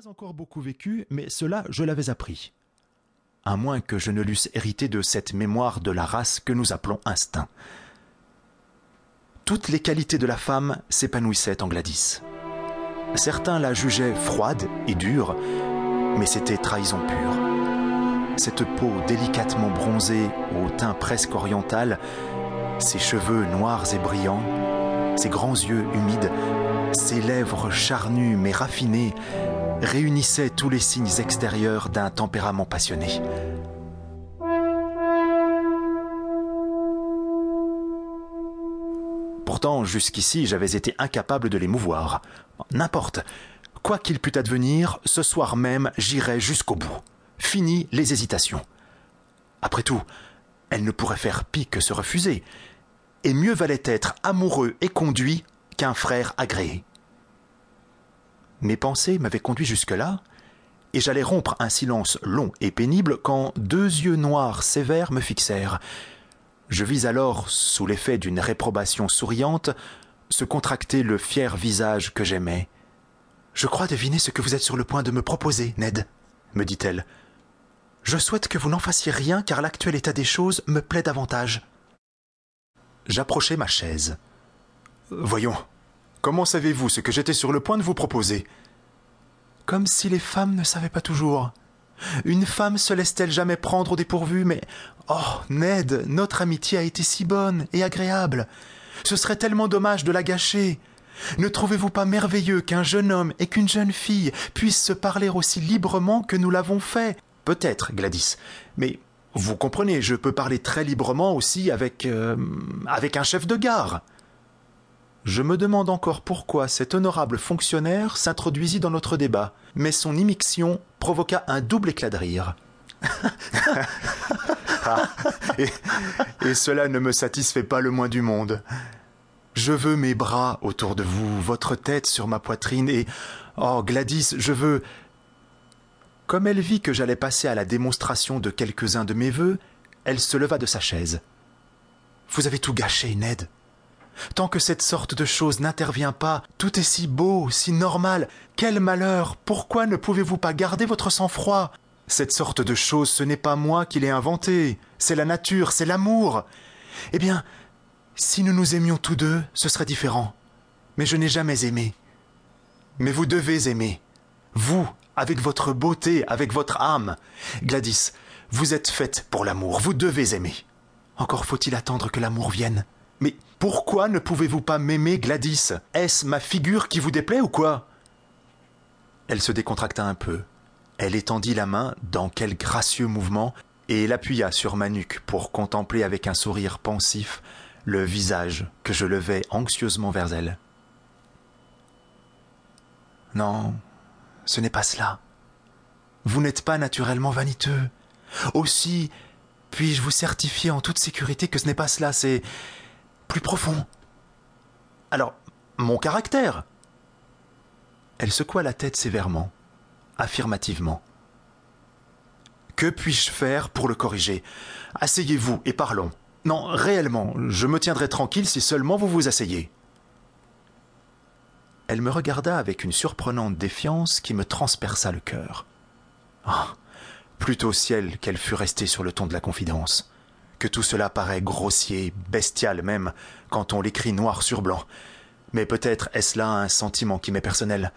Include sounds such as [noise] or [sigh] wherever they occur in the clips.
pas encore beaucoup vécu, mais cela je l'avais appris. À moins que je ne l'eusse hérité de cette mémoire de la race que nous appelons instinct. Toutes les qualités de la femme s'épanouissaient en Gladys. Certains la jugeaient froide et dure, mais c'était trahison pure. Cette peau délicatement bronzée, au teint presque oriental, ses cheveux noirs et brillants, ses grands yeux humides, ses lèvres charnues mais raffinées, réunissaient tous les signes extérieurs d'un tempérament passionné. Pourtant, jusqu'ici, j'avais été incapable de l'émouvoir. N'importe. Quoi qu'il pût advenir, ce soir même, j'irai jusqu'au bout. Fini les hésitations. Après tout, elle ne pourrait faire pis que se refuser. Et mieux valait être amoureux et conduit qu'un frère agréé. Mes pensées m'avaient conduit jusque-là, et j'allais rompre un silence long et pénible quand deux yeux noirs sévères me fixèrent. Je vis alors, sous l'effet d'une réprobation souriante, se contracter le fier visage que j'aimais. Je crois deviner ce que vous êtes sur le point de me proposer, Ned, me dit-elle. Je souhaite que vous n'en fassiez rien car l'actuel état des choses me plaît davantage. J'approchai ma chaise. Voyons, comment savez-vous ce que j'étais sur le point de vous proposer? Comme si les femmes ne savaient pas toujours. Une femme se laisse-t-elle jamais prendre au dépourvu Mais oh, Ned, notre amitié a été si bonne et agréable. Ce serait tellement dommage de la gâcher. Ne trouvez-vous pas merveilleux qu'un jeune homme et qu'une jeune fille puissent se parler aussi librement que nous l'avons fait? Peut-être, Gladys, mais vous comprenez, je peux parler très librement aussi avec euh, avec un chef de gare. Je me demande encore pourquoi cet honorable fonctionnaire s'introduisit dans notre débat, mais son immixtion provoqua un double éclat de rire. [laughs] Ah, et, et cela ne me satisfait pas le moins du monde. Je veux mes bras autour de vous, votre tête sur ma poitrine, et oh Gladys, je veux. Comme elle vit que j'allais passer à la démonstration de quelques-uns de mes vœux, elle se leva de sa chaise. Vous avez tout gâché, Ned. Tant que cette sorte de chose n'intervient pas, tout est si beau, si normal. Quel malheur. Pourquoi ne pouvez-vous pas garder votre sang-froid? Cette sorte de chose, ce n'est pas moi qui l'ai inventée. C'est la nature, c'est l'amour. Eh bien, si nous nous aimions tous deux, ce serait différent. Mais je n'ai jamais aimé. Mais vous devez aimer. Vous, avec votre beauté, avec votre âme. Gladys, vous êtes faite pour l'amour, vous devez aimer. Encore faut-il attendre que l'amour vienne. Mais pourquoi ne pouvez-vous pas m'aimer, Gladys? Est-ce ma figure qui vous déplaît ou quoi? Elle se décontracta un peu. Elle étendit la main dans quel gracieux mouvement et l'appuya sur ma nuque pour contempler avec un sourire pensif le visage que je levais anxieusement vers elle. Non, ce n'est pas cela. Vous n'êtes pas naturellement vaniteux. Aussi, puis-je vous certifier en toute sécurité que ce n'est pas cela, c'est plus profond. Alors, mon caractère. Elle secoua la tête sévèrement, affirmativement. Que puis-je faire pour le corriger? Asseyez-vous et parlons. Non, réellement, je me tiendrai tranquille si seulement vous vous asseyez. Elle me regarda avec une surprenante défiance qui me transperça le cœur. Ah, plutôt ciel qu'elle fût restée sur le ton de la confidence. Que tout cela paraît grossier, bestial même, quand on l'écrit noir sur blanc. Mais peut-être est-ce là un sentiment qui m'est personnel.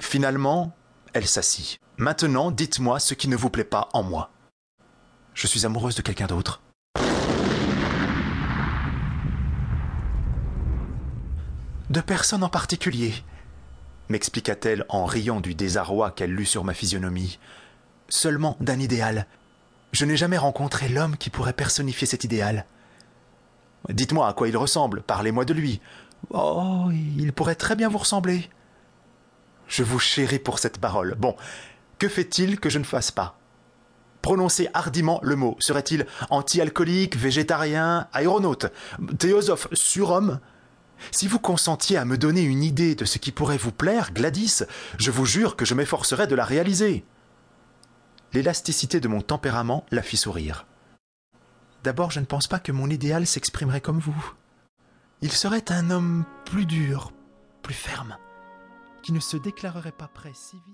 Finalement, elle s'assit. Maintenant, dites-moi ce qui ne vous plaît pas en moi. Je suis amoureuse de quelqu'un d'autre. De personne en particulier, m'expliqua-t-elle en riant du désarroi qu'elle lut sur ma physionomie. Seulement d'un idéal. Je n'ai jamais rencontré l'homme qui pourrait personnifier cet idéal. Dites-moi à quoi il ressemble, parlez-moi de lui. Oh, il pourrait très bien vous ressembler. Je vous chéris pour cette parole. Bon, que fait-il que je ne fasse pas? Prononcez hardiment le mot. Serait-il anti-alcoolique, végétarien, aéronaute, théosophe, surhomme? Si vous consentiez à me donner une idée de ce qui pourrait vous plaire, Gladys, je vous jure que je m'efforcerais de la réaliser. L'élasticité de mon tempérament la fit sourire. D'abord, je ne pense pas que mon idéal s'exprimerait comme vous. Il serait un homme plus dur, plus ferme, qui ne se déclarerait pas prêt si vite.